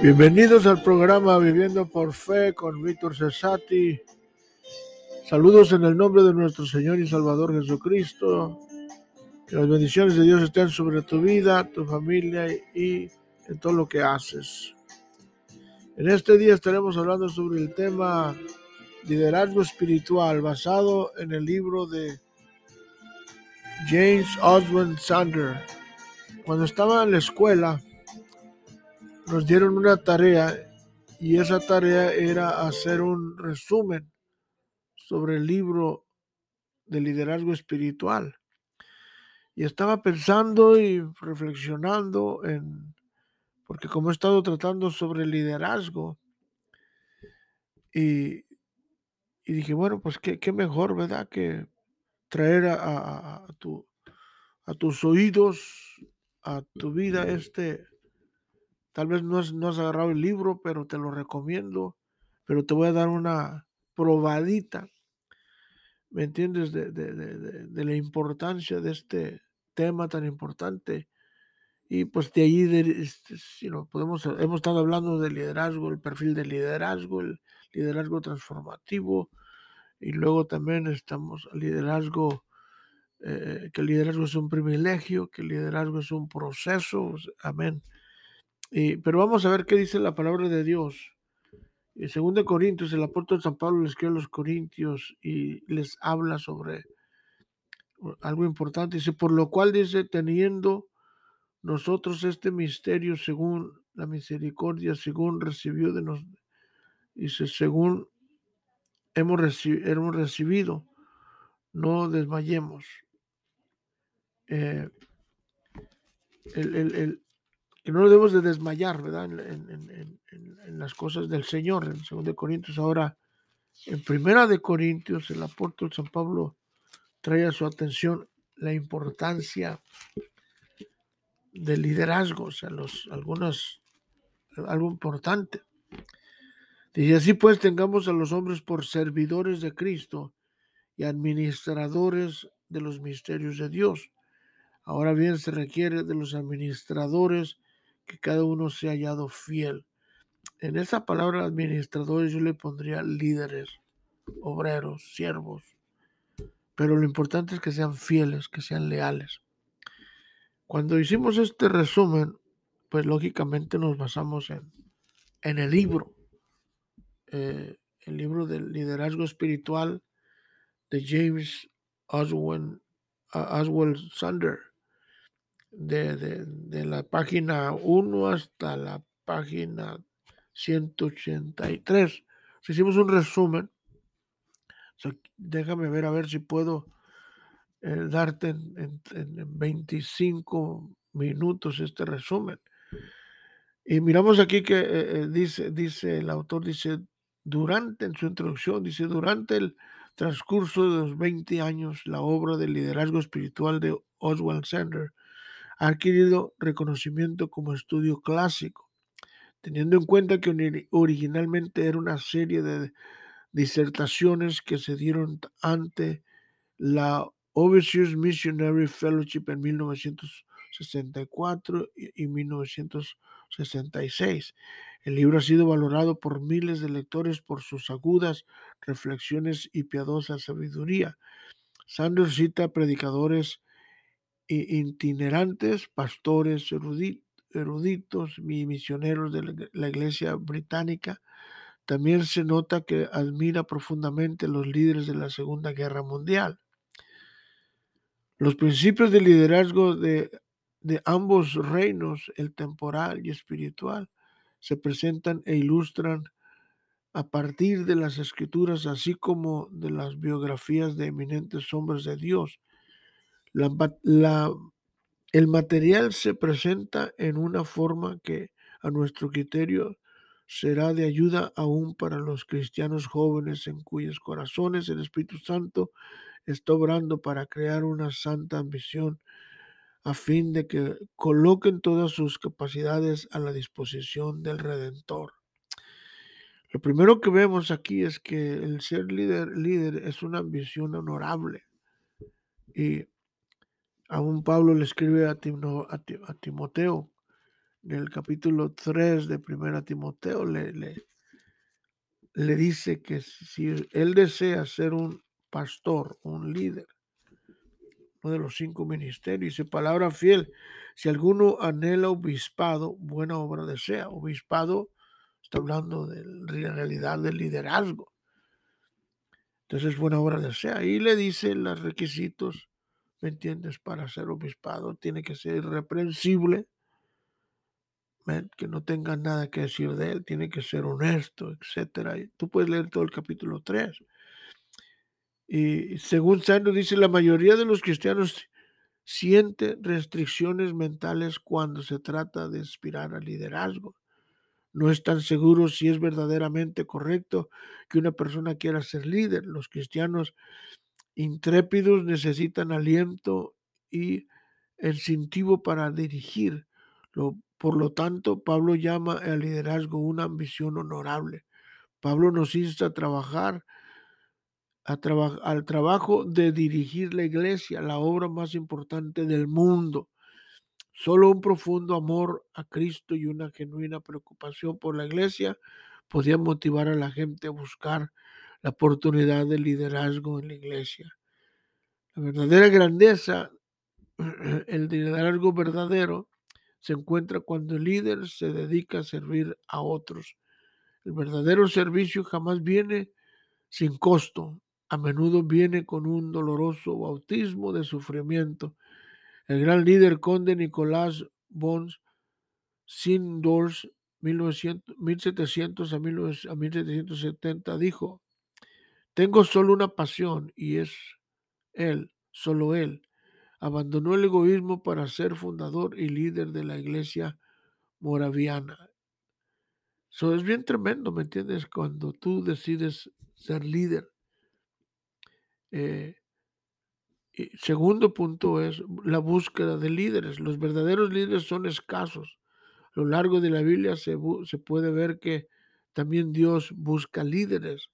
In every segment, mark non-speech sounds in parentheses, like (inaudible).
Bienvenidos al programa Viviendo por Fe con Víctor Cesati. Saludos en el nombre de nuestro Señor y Salvador Jesucristo. Que las bendiciones de Dios estén sobre tu vida, tu familia y en todo lo que haces. En este día estaremos hablando sobre el tema liderazgo espiritual basado en el libro de James Oswald Sander. Cuando estaba en la escuela, nos dieron una tarea y esa tarea era hacer un resumen sobre el libro de liderazgo espiritual. Y estaba pensando y reflexionando en, porque como he estado tratando sobre liderazgo, y, dije, bueno, pues qué, mejor, ¿verdad? Que traer a, tu, a tus oídos, a tu vida este Tal vez no has, no has agarrado el libro, pero te lo recomiendo. Pero te voy a dar una probadita, ¿me entiendes? De, de, la importancia de este tema tan importante. Y pues de ahí, este, si no, podemos, hemos estado hablando del liderazgo, el perfil del liderazgo, el liderazgo transformativo. Y luego también estamos liderazgo, eh, que el liderazgo es un privilegio, que el liderazgo es un proceso. Amén pero vamos a ver qué dice la palabra de Dios. En 2 Corintios, el apóstol San Pablo les escribe a los Corintios y les habla sobre algo importante. Dice, por lo cual dice, teniendo nosotros este misterio según la misericordia, según recibió de nosotros, dice, según hemos, hemos recibido, no desmayemos. Eh, el, el, que no debemos de desmayar, ¿verdad? En, las cosas del Señor, en 2 Corintios. Ahora, en Primera de Corintios, el apóstol San Pablo trae a su atención la importancia del liderazgo, o sea, los, algunas, algo importante. Dice así pues tengamos a los hombres por servidores de Cristo y administradores de los misterios de Dios. Ahora bien, se requiere de los administradores que cada uno se ha hallado fiel. En esa palabra administradores yo le pondría líderes, obreros, siervos. Pero lo importante es que sean fieles, que sean leales. Cuando hicimos este resumen, pues lógicamente nos basamos en, en el libro, eh, el libro del liderazgo espiritual de James Oswald Sander de, la página 1 hasta la página 183. hicimos un resumen. déjame ver a ver si puedo eh, darte en, 25 minutos este resumen. Y miramos aquí que eh, eh, dice, dice el autor, dice, durante, en su introducción, dice, durante el transcurso de los 20 años, la obra de liderazgo espiritual de Oswald Sanders ha adquirido reconocimiento como estudio clásico, teniendo en cuenta que originalmente era una serie de disertaciones que se dieron ante la Overseas Missionary Fellowship en 1964 y 1966. El libro ha sido valorado por miles de lectores por sus agudas reflexiones y piadosa sabiduría. Sanders cita predicadores itinerantes, pastores, eruditos y misioneros de la iglesia británica. También se nota que admira profundamente a los líderes de la Segunda Guerra Mundial. Los principios de liderazgo de, de ambos reinos, el temporal y espiritual, se presentan e ilustran a partir de las escrituras, así como de las biografías de eminentes hombres de Dios el material se presenta en una forma que a nuestro criterio será de ayuda aún para los cristianos jóvenes en cuyos corazones el Espíritu Santo está obrando para crear una santa ambición a fin de que coloquen todas sus capacidades a la disposición del Redentor. Lo primero que vemos aquí es que el ser líder, líder es una ambición honorable y Aún Pablo le escribe a, Timoteo en el capítulo 3 de Primera Timoteo le, le, le dice que si él desea ser un pastor, un líder, uno de los cinco ministerios, dice palabra fiel, si alguno anhela obispado, buena obra desea. Obispado está hablando de la realidad del liderazgo. Entonces, buena obra desea. Y le dice los requisitos, ¿me entiendes? Para ser obispado tiene que ser irreprensible, que no tenga nada que decir de él, tiene que ser honesto, etcétera. tú puedes leer todo el capítulo 3. Y según Sandro dice, la mayoría de los cristianos siente restricciones mentales cuando se trata de inspirar al liderazgo. No están seguros si es verdaderamente correcto que una persona quiera ser líder. Los cristianos intrépidos necesitan aliento y incentivo para dirigir. por lo tanto, Pablo llama al liderazgo una ambición honorable. Pablo nos insta a trabajar al trabajo de dirigir la iglesia, la obra más importante del mundo. Solo un profundo amor a Cristo y una genuina preocupación por la iglesia podían motivar a la gente a buscar la oportunidad de liderazgo en la iglesia. La verdadera grandeza, (clears throat) el liderazgo verdadero, se encuentra cuando el líder se dedica a servir a otros. El verdadero servicio jamás viene sin costo, a menudo viene con un doloroso bautismo de sufrimiento. El gran líder conde Nicolás Bons Sindors, 1700 a 1770, dijo, tengo solo una pasión y es él, solo él. Abandonó el egoísmo para ser fundador y líder de la iglesia moraviana. Eso es bien tremendo, ¿me entiendes? Cuando tú decides ser líder. Eh, segundo punto es la búsqueda de líderes. Los verdaderos líderes son escasos. A lo largo de la Biblia se, se puede ver que también Dios busca líderes.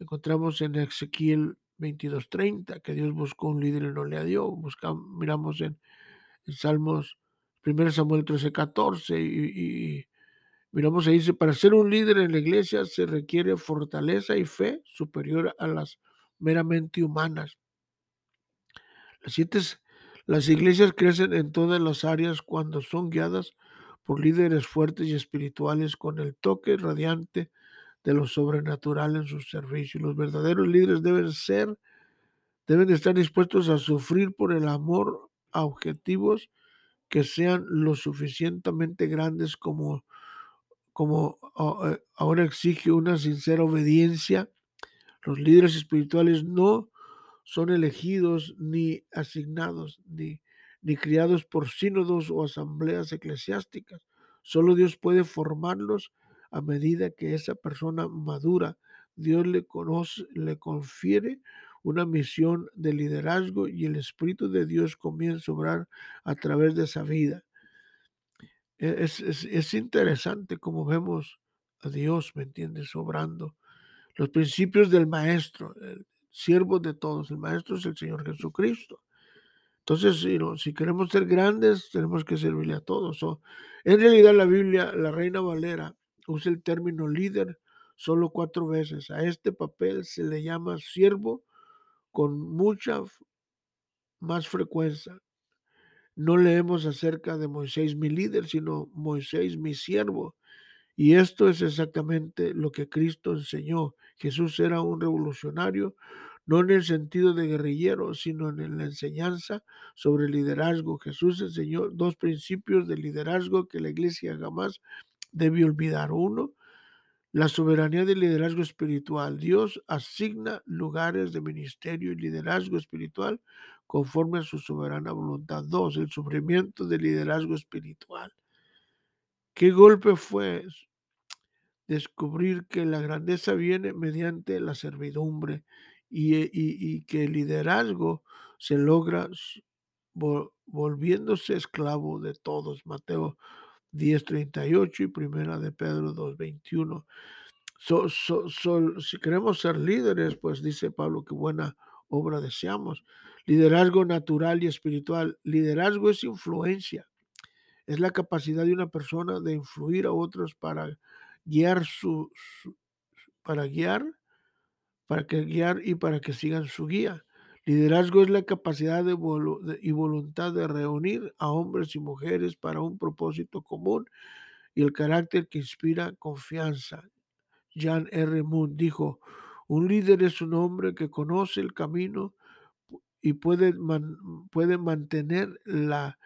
Encontramos en Ezequiel 22:30 que Dios buscó un líder y no le dio. Buscamos, miramos en, Salmos 1 Samuel 13:14 y, y miramos ahí dice, para ser un líder en la iglesia se requiere fortaleza y fe superior a las meramente humanas. Las, las iglesias crecen en todas las áreas cuando son guiadas por líderes fuertes y espirituales con el toque radiante de lo sobrenatural en su servicio. Los verdaderos líderes deben ser, deben estar dispuestos a sufrir por el amor a objetivos que sean lo suficientemente grandes como, como eh, ahora exige una sincera obediencia. Los líderes espirituales no son elegidos ni asignados ni, ni criados por sínodos o asambleas eclesiásticas. Solo Dios puede formarlos a medida que esa persona madura. Dios le conoce, le confiere una misión de liderazgo y el Espíritu de Dios comienza a obrar a través de esa vida. E, es, es, es interesante como vemos a Dios, ¿me entiendes? Obrando. Los principios del Maestro, el, siervos de todos. El Maestro es el Señor Jesucristo. Entonces, si, si queremos ser grandes, tenemos que servirle a todos. en realidad, la Biblia, la Reina Valera, usa el término líder solo cuatro veces. A este papel se le llama siervo con mucha más frecuencia. No leemos acerca de Moisés mi líder, sino Moisés mi siervo. Y esto es exactamente lo que Cristo enseñó. Jesús era un revolucionario, no en el sentido de guerrillero, sino en la enseñanza sobre liderazgo. Jesús enseñó dos principios de liderazgo que la iglesia jamás debe olvidar. Uno, la soberanía del liderazgo espiritual. Dios asigna lugares de ministerio y liderazgo espiritual conforme a su soberana voluntad. Dos, el sufrimiento del liderazgo espiritual. ¿Qué golpe fue descubrir que la grandeza viene mediante la servidumbre y, que el liderazgo se logra volviéndose esclavo de todos. Mateo 10:38 y primera de Pedro 2:21. si queremos ser líderes, pues dice Pablo que buena obra deseamos. Liderazgo natural y espiritual. Liderazgo es influencia. es la capacidad de una persona de influir a otros para guiar su, su para guiar, para que guiar y para que sigan su guía. Liderazgo es la capacidad de y voluntad de reunir a hombres y mujeres para un propósito común y el carácter que inspira confianza. Jan R. Moon dijo, un líder es un hombre que conoce el camino y puede, puede mantener la,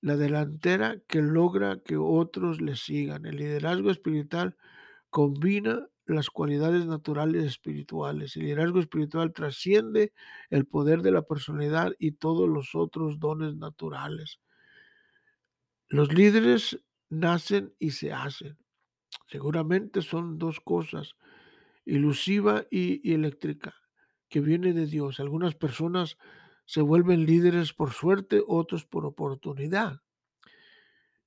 la delantera que logra que otros le sigan. El liderazgo espiritual combina las cualidades naturales espirituales. El liderazgo espiritual trasciende el poder de la personalidad y todos los otros dones naturales. Los líderes nacen y se hacen. Seguramente son dos cosas, ilusiva y, eléctrica, que viene de Dios. Algunas personas se vuelven líderes por suerte, otros por oportunidad.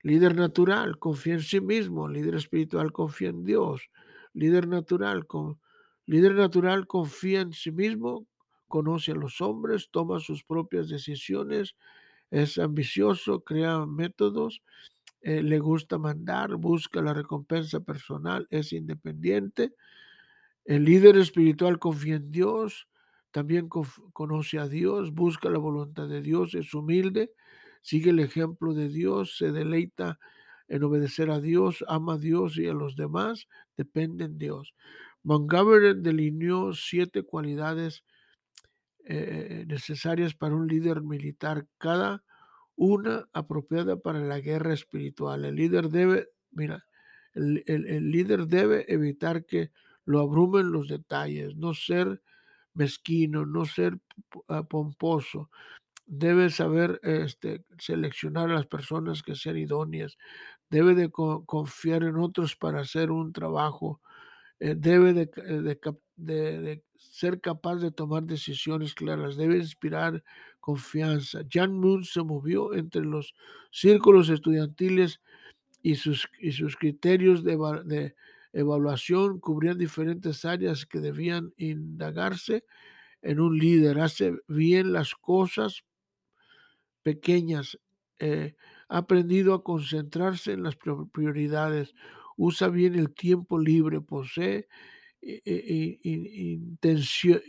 Líder natural, confía en sí mismo. Líder espiritual, confía en Dios. Líder natural, con, líder natural confía en sí mismo, conoce a los hombres, toma sus propias decisiones, es ambicioso, crea métodos, eh, le gusta mandar, busca la recompensa personal, es independiente. El líder espiritual confía en Dios, también conoce a Dios, busca la voluntad de Dios, es humilde, sigue el ejemplo de Dios, se deleita en obedecer a Dios, ama a Dios y a los demás, depende de Dios. Montgomery delineó siete cualidades eh, necesarias para un líder militar, cada una apropiada para la guerra espiritual. El líder debe, mira, el, el líder debe evitar que lo abrumen los detalles, no ser mezquino, no ser ah, pomposo, debe saber este, seleccionar a las personas que sean idóneas, debe de confiar en otros para hacer un trabajo, eh, debe de, de, ser capaz de tomar decisiones claras, debe inspirar confianza. Jan Moon se movió entre los círculos estudiantiles y sus, y sus criterios de, de evaluación cubrían diferentes áreas que debían indagarse en un líder. Hace bien las cosas pequeñas, eh, ha aprendido a concentrarse en las prioridades, usa bien el tiempo libre, posee eh, eh,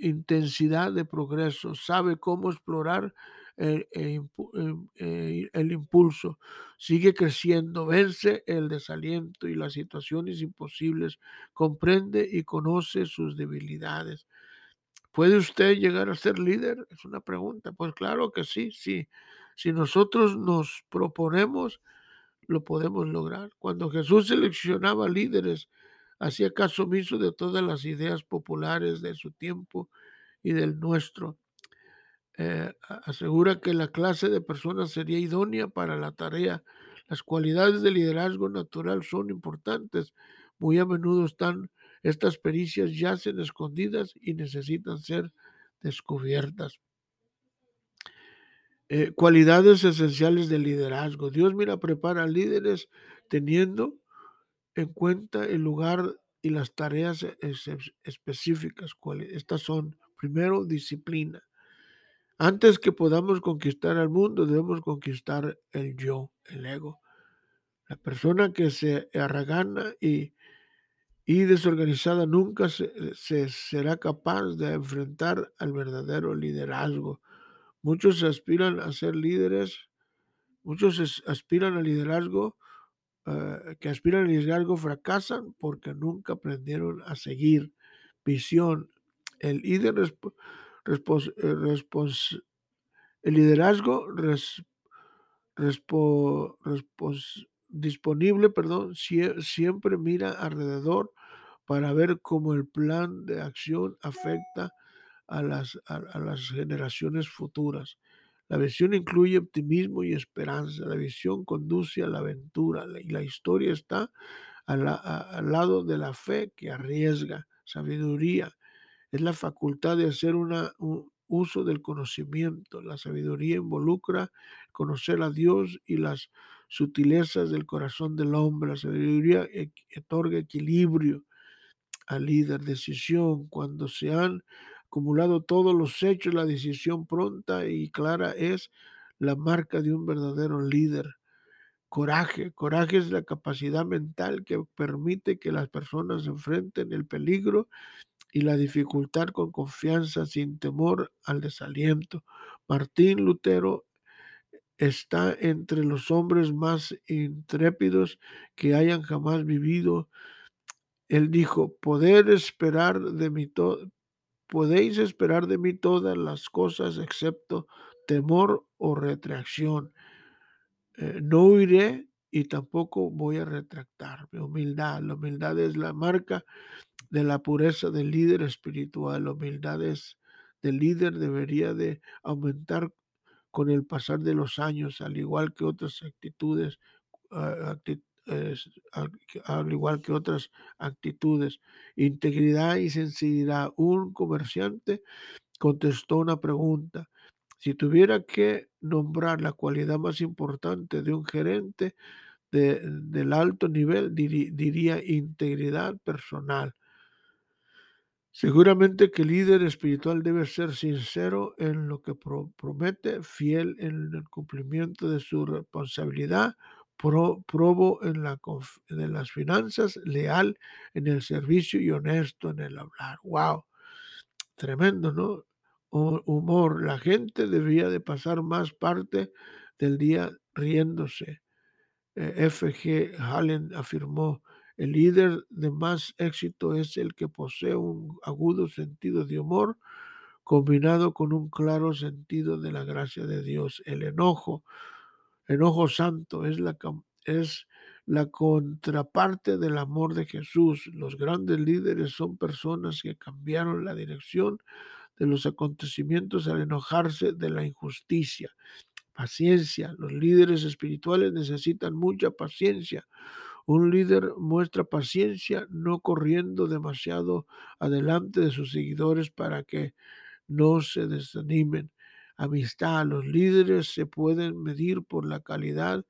intensidad de progreso, sabe cómo explorar el, impulso, sigue creciendo, vence el desaliento y las situaciones imposibles, comprende y conoce sus debilidades. ¿Puede usted llegar a ser líder? Es una pregunta. Pues claro que sí, sí. Si nosotros nos proponemos, lo podemos lograr. Cuando Jesús seleccionaba líderes, hacía caso omiso de todas las ideas populares de su tiempo y del nuestro. Eh, asegura que la clase de personas sería idónea para la tarea. Las cualidades de liderazgo natural son importantes. Muy a menudo están estas pericias yacen escondidas y necesitan ser descubiertas. Eh, cualidades esenciales del liderazgo. Dios mira, prepara líderes teniendo en cuenta el lugar y las tareas específicas. Estas son, primero, disciplina. Antes que podamos conquistar al mundo, debemos conquistar el yo, el ego. La persona que se arragana y, y desorganizada nunca se, se será capaz de enfrentar al verdadero liderazgo. Muchos aspiran a ser líderes, muchos aspiran al liderazgo, eh, que aspiran al liderazgo fracasan porque nunca aprendieron a seguir visión. El líder eh, el liderazgo disponible, perdón, siempre mira alrededor para ver cómo el plan de acción afecta a las, a, las generaciones futuras. La visión incluye optimismo y esperanza. La visión conduce a la aventura y la historia está al lado de la fe que arriesga. Sabiduría es la facultad de hacer un uso del conocimiento. La sabiduría involucra conocer a Dios y las sutilezas del corazón del hombre. La sabiduría e, otorga equilibrio al líder, decisión. Cuando se han acumulado todos los hechos, la decisión pronta y clara es la marca de un verdadero líder. coraje. Coraje es la capacidad mental que permite que las personas enfrenten el peligro y la dificultad con confianza, sin temor al desaliento. Martín Lutero está entre los hombres más intrépidos que hayan jamás vivido. Él dijo, poder esperar de todo, podéis esperar de mí todas las cosas excepto temor o retracción. Eh, no huiré y tampoco voy a retractarme. Humildad. La humildad es la marca de la pureza del líder espiritual. La humildad es del líder debería de aumentar con el pasar de los años, al igual que otras actitudes, al igual que otras actitudes. Integridad y sensibilidad. Un comerciante contestó una pregunta. Si tuviera que nombrar la cualidad más importante de un gerente de, del alto nivel, diría integridad personal. Seguramente que el líder espiritual debe ser sincero en lo que promete, fiel en el cumplimiento de su responsabilidad, probo en las finanzas, leal en el servicio y honesto en el hablar. ¡Wow! Tremendo, ¿no? humor. La gente debía de pasar más parte del día riéndose. Eh, F.G. Hallen afirmó, el líder de más éxito es el que posee un agudo sentido de humor combinado con un claro sentido de la gracia de Dios. El enojo, enojo santo, es la, es la contraparte del amor de Jesús. Los grandes líderes son personas que cambiaron la dirección de los acontecimientos al enojarse de la injusticia. Paciencia. Los líderes espirituales necesitan mucha paciencia un líder muestra paciencia no corriendo demasiado adelante de sus seguidores para que no se desanimen. Amistad. Los líderes se pueden medir por la calidad,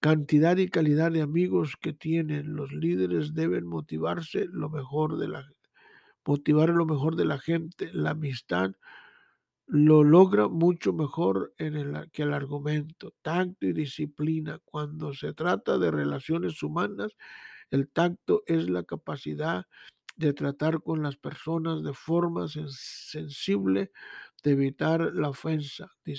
cantidad y calidad de amigos que tienen. Los líderes deben motivarse lo mejor de la motivar lo mejor de la gente. La amistad lo logra mucho mejor en el, que el argumento, tacto y disciplina. Cuando se trata de relaciones humanas, el tacto es la capacidad de tratar con las personas de forma sensible, de evitar la ofensa. Eh,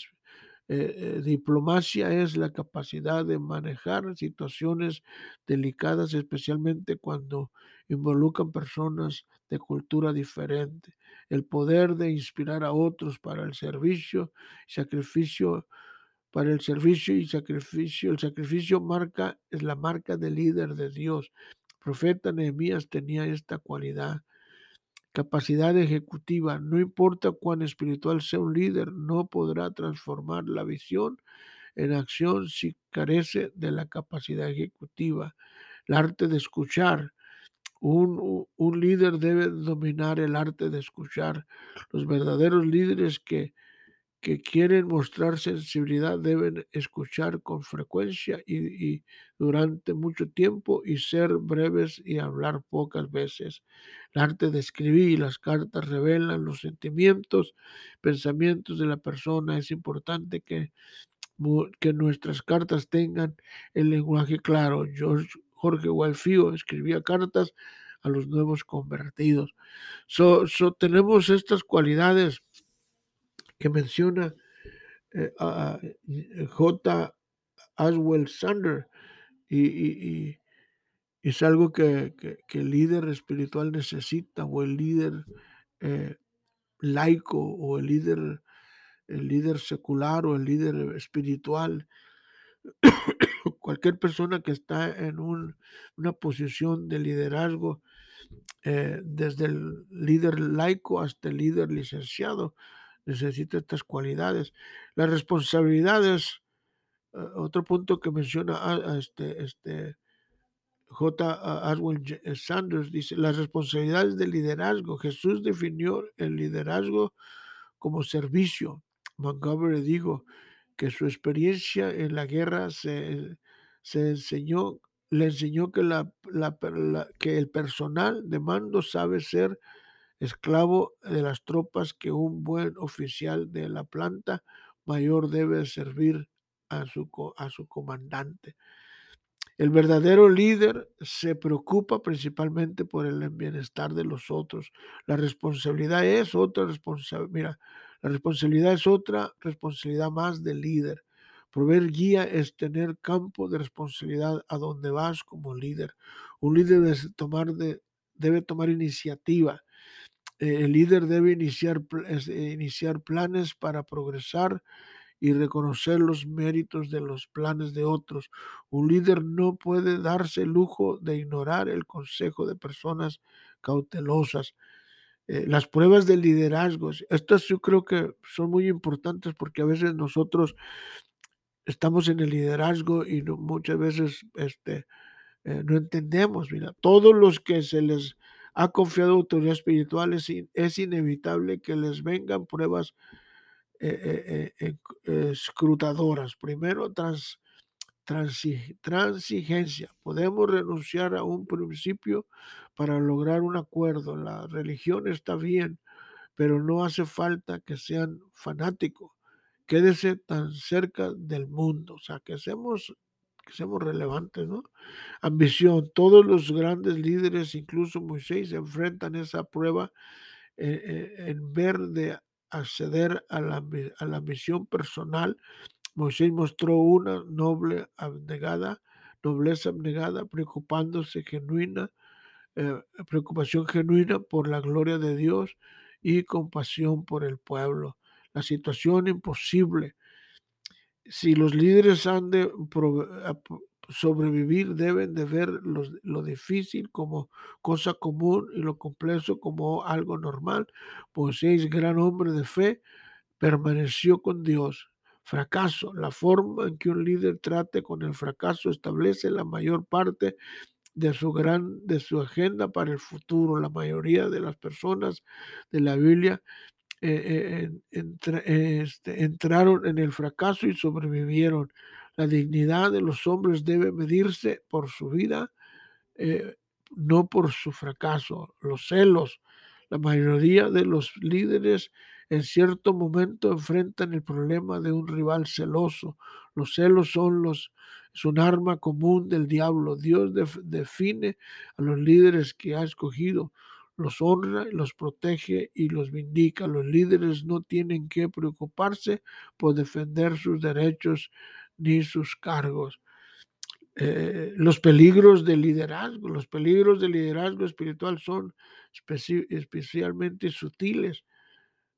eh, diplomacia es la capacidad de manejar situaciones delicadas, especialmente cuando involucran personas de cultura diferente. El poder de inspirar a otros para el servicio, sacrificio, para el servicio y sacrificio. El sacrificio marca, es la marca del líder de Dios. El profeta Nehemías tenía esta cualidad capacidad ejecutiva. No importa cuán espiritual sea un líder, no podrá transformar la visión en acción si carece de la capacidad ejecutiva. El arte de escuchar. Un, un, líder debe dominar el arte de escuchar. Los verdaderos líderes que que quieren mostrar sensibilidad deben escuchar con frecuencia y, durante mucho tiempo y ser breves y hablar pocas veces. El arte de escribir las cartas revelan los sentimientos, pensamientos de la persona. Es importante que, que nuestras cartas tengan el lenguaje claro. George, Jorge Walfío escribía cartas a los nuevos convertidos. So, tenemos estas cualidades que menciona eh, a eh, J. Aswell Sander y, es algo que, el líder espiritual necesita o el líder eh, laico o el líder, el líder secular o el líder espiritual. (coughs) Cualquier persona que está en una posición de liderazgo, desde el líder laico hasta el líder licenciado, necesita estas cualidades. Las responsabilidades, eh, otro punto que menciona este, este J. Aswell eh, Sanders, dice, las responsabilidades del liderazgo. Jesús definió el liderazgo como servicio. Montgomery dijo que su experiencia en la guerra se, se enseñó, le enseñó que, la, que el personal de mando sabe ser esclavo de las tropas que un buen oficial de la planta mayor debe servir a su, a su comandante. El verdadero líder se preocupa principalmente por el bienestar de los otros. La responsabilidad es otra responsabilidad. Mira, la responsabilidad es otra responsabilidad más del líder. Proveer guía es tener campo de responsabilidad a donde vas como líder. Un líder debe tomar, de, debe tomar iniciativa. Eh, el líder debe iniciar, eh, iniciar planes para progresar y reconocer los méritos de los planes de otros. Un líder no puede darse el lujo de ignorar el consejo de personas cautelosas. Eh, las pruebas de liderazgo, estas yo creo que son muy importantes porque a veces nosotros estamos en el liderazgo y muchas veces este, no entendemos. Mira, todos los que se les ha confiado autoridad espiritual es, inevitable que les vengan pruebas eh, eh, eh, escrutadoras. Primero, trans, transigencia. Podemos renunciar a un principio para lograr un acuerdo. La religión está bien, pero no hace falta que sean fanáticos. Quédese tan cerca del mundo, o sea, que seamos, que seamos relevantes, ¿no? Ambición. Todos los grandes líderes, incluso Moisés, se enfrentan a esa prueba en ver de acceder a la, a la misión personal, Moisés mostró una noble abnegada, nobleza abnegada, preocupándose genuina, eh, preocupación genuina por la gloria de Dios y compasión por el pueblo. La situación imposible. Si los líderes han de sobrevivir, deben de ver lo difícil como cosa común y lo complejo como algo normal. Moisés, gran hombre de fe, permaneció con Dios. Fracaso. La forma en que un líder trate con el fracaso establece la mayor parte de su gran de su agenda para el futuro. La mayoría de las personas de la Biblia eh, este, entraron en el fracaso y sobrevivieron. La dignidad de los hombres debe medirse por su vida, eh, no por su fracaso. Los celos. La mayoría de los líderes en cierto momento enfrentan el problema de un rival celoso. Los celos son los es un arma común del diablo. Dios define a los líderes que ha escogido, los honra, los protege y los vindica. Los líderes no tienen que preocuparse por defender sus derechos ni sus cargos. Eh, los peligros del liderazgo, los peligros del liderazgo espiritual son especialmente sutiles.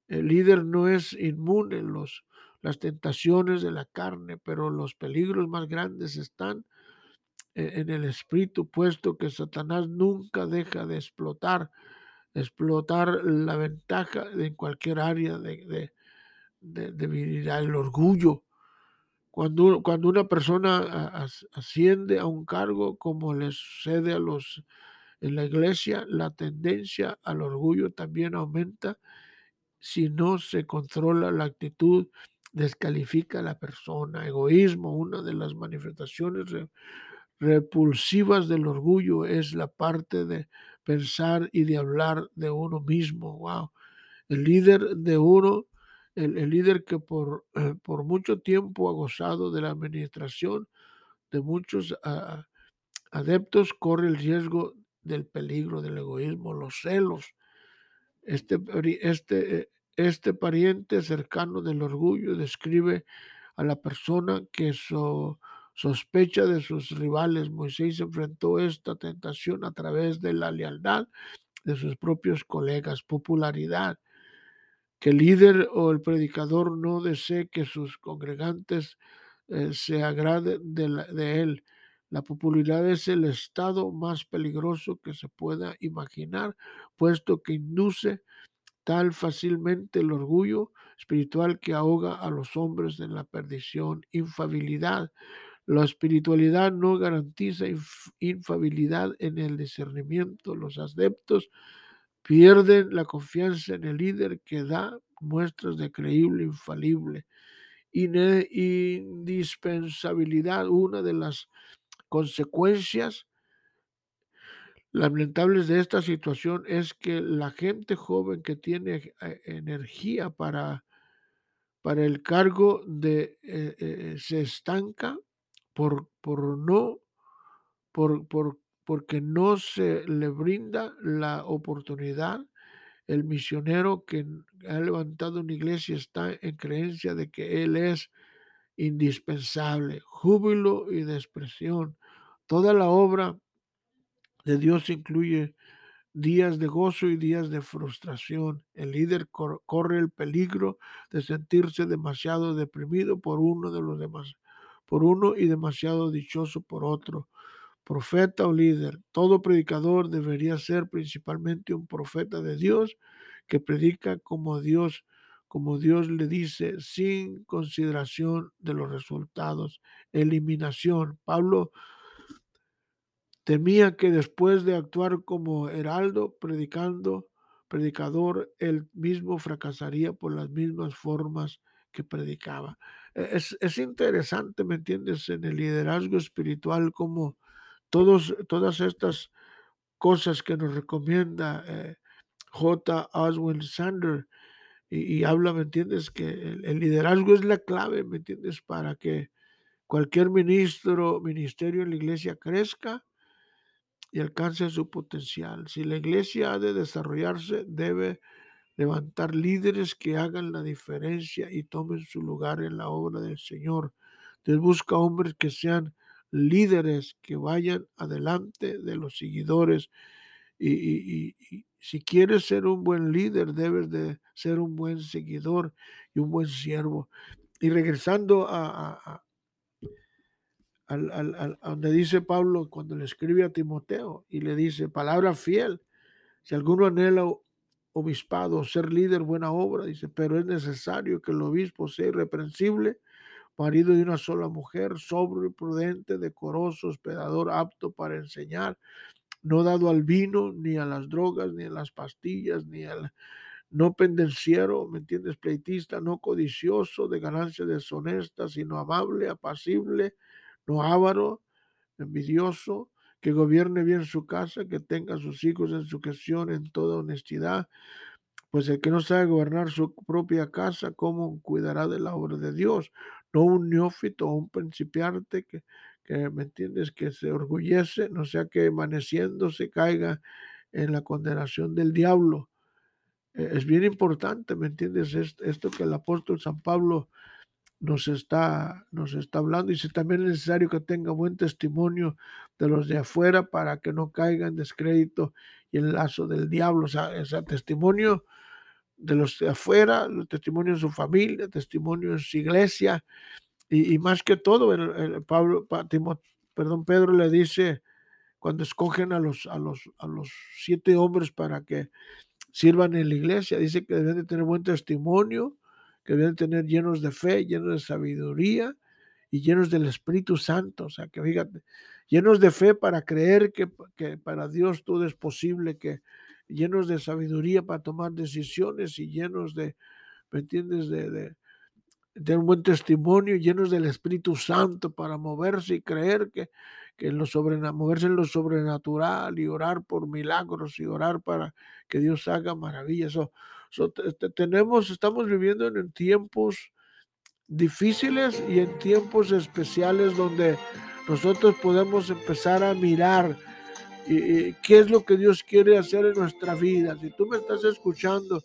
El líder no es inmune los, las tentaciones de la carne, pero los peligros más grandes están en el espíritu, puesto que Satanás nunca deja de explotar, explotar la ventaja en cualquier área de, de, de, de el orgullo, cuando, cuando una persona asciende a un cargo como le sucede a los en la iglesia, la tendencia al orgullo también aumenta. Si no se controla la actitud, descalifica a la persona. Egoísmo, una de las manifestaciones repulsivas del orgullo es la parte de pensar y de hablar de uno mismo. Wow. El líder de uno el, líder que por, eh, por, mucho tiempo ha gozado de la administración de muchos adeptos corre el riesgo del peligro del egoísmo, los celos. Este, este, eh, este pariente cercano del orgullo describe a la persona que sospecha de sus rivales. Moisés enfrentó esta tentación a través de la lealtad de sus propios colegas, popularidad, que el líder o el predicador no desee que sus congregantes eh, se agraden de, él. La popularidad es el estado más peligroso que se pueda imaginar, puesto que induce tal fácilmente el orgullo espiritual que ahoga a los hombres en la perdición. Infabilidad. La espiritualidad no garantiza infabilidad en el discernimiento. Los adeptos Pierden la confianza en el líder que da muestras de creíble, infalible. Indispensabilidad, una de las consecuencias lamentables de esta situación es que la gente joven que tiene eh, energía para, para el cargo eh, eh, se estanca por, por no, por, por, porque no se le brinda la oportunidad. El misionero que ha levantado una iglesia está en creencia de que él es indispensable, júbilo y expresión. Toda la obra de Dios incluye días de gozo y días de frustración. El líder corre el peligro de sentirse demasiado deprimido por uno de los demás, por uno y demasiado dichoso por otro. Profeta o líder, todo predicador debería ser principalmente un profeta de Dios que predica como Dios como Dios le dice, sin consideración de los resultados. Eliminación. Pablo temía que después de actuar como heraldo, predicando, predicador, él mismo fracasaría por las mismas formas que predicaba. E, es, interesante, ¿me entiendes? En el liderazgo espiritual, como todos, todas estas cosas que nos recomienda eh, J. Oswald Sander, y, habla, ¿me entiendes? Que el, liderazgo es la clave, ¿me entiendes? Para que cualquier ministro, ministerio en la iglesia crezca y alcance su potencial. Si la iglesia ha de desarrollarse, debe levantar líderes que hagan la diferencia y tomen su lugar en la obra del Señor. Dios busca hombres que sean líderes, que vayan adelante de los seguidores y, si quieres ser un buen líder, debes de ser un buen seguidor y un buen siervo. Y regresando a, donde dice Pablo cuando le escribe a Timoteo y le dice, palabra fiel, si alguno anhela obispado, ser líder, buena obra, dice, pero es necesario que el obispo sea irreprensible, marido de una sola mujer, sobrio, prudente, decoroso, hospedador, apto para enseñar, no dado al vino, ni a las drogas, ni a las pastillas, ni al no pendenciero, ¿me entiendes? Pleitista, no codicioso de ganancias deshonestas, sino amable, apacible, no avaro, envidioso, que gobierne bien su casa, que tenga a sus hijos en su gestión en toda honestidad, pues el que no sabe gobernar su propia casa, ¿cómo cuidará de la obra de Dios? No un neófito o un principiante que, que, ¿me entiendes?, que se orgullece, no sea que amaneciendo se caiga en la condenación del diablo. E, es bien importante, ¿me entiendes? Esto que el apóstol San Pablo nos está, nos está hablando. Dice también es necesario que tenga buen testimonio de los de afuera para que no caiga en descrédito y el lazo del diablo. O sea, ese testimonio de los de afuera, el testimonio de su familia, testimonio de su iglesia, y, más que todo, el, Pablo, perdón, Pedro le dice, cuando escogen a los, a, los, a los siete hombres para que sirvan en la iglesia, dice que deben de tener buen testimonio, que deben de tener llenos de fe, llenos de sabiduría y llenos del Espíritu Santo. O sea, que fíjate, llenos de fe para creer que, que para Dios todo es posible, que llenos de sabiduría para tomar decisiones y llenos de, ¿me entiendes?, de, tener un buen testimonio, llenos del Espíritu Santo para moverse y creer que, que en lo moverse en lo sobrenatural y orar por milagros y orar para que Dios haga maravillas. Tenemos, estamos viviendo en tiempos difíciles y en tiempos especiales donde nosotros podemos empezar a mirar y, qué es lo que Dios quiere hacer en nuestra vida. Si tú me estás escuchando,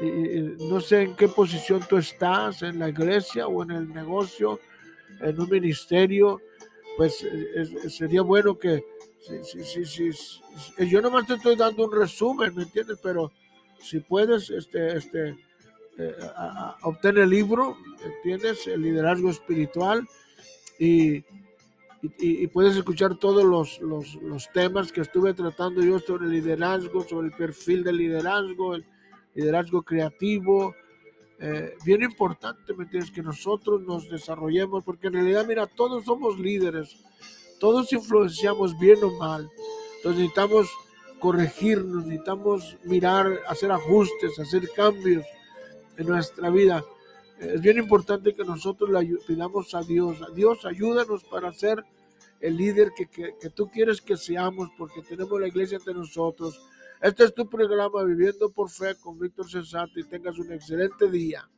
no sé en qué posición tú estás, en la iglesia o en el negocio, en un ministerio, pues sería bueno que, si, si, yo nomás te estoy dando un resumen, ¿me entiendes? Pero si puedes, este, este, eh, obtener el libro, ¿entiendes? El liderazgo espiritual y, y, puedes escuchar todos los, los, los, temas que estuve tratando yo sobre el liderazgo, sobre el perfil del liderazgo, el, liderazgo creativo. Eh, bien importante, ¿me entiendes? Que nosotros nos desarrollemos, porque en realidad, mira, todos somos líderes, todos influenciamos bien o mal. Entonces necesitamos corregirnos, necesitamos mirar, hacer ajustes, hacer cambios en nuestra vida. Es bien importante que nosotros le pidamos a Dios, a Dios ayúdanos para ser el líder que, que, tú quieres que seamos, porque tenemos la iglesia entre nosotros este es tu programa Viviendo por Fe con Víctor Cesato y tengas un excelente día.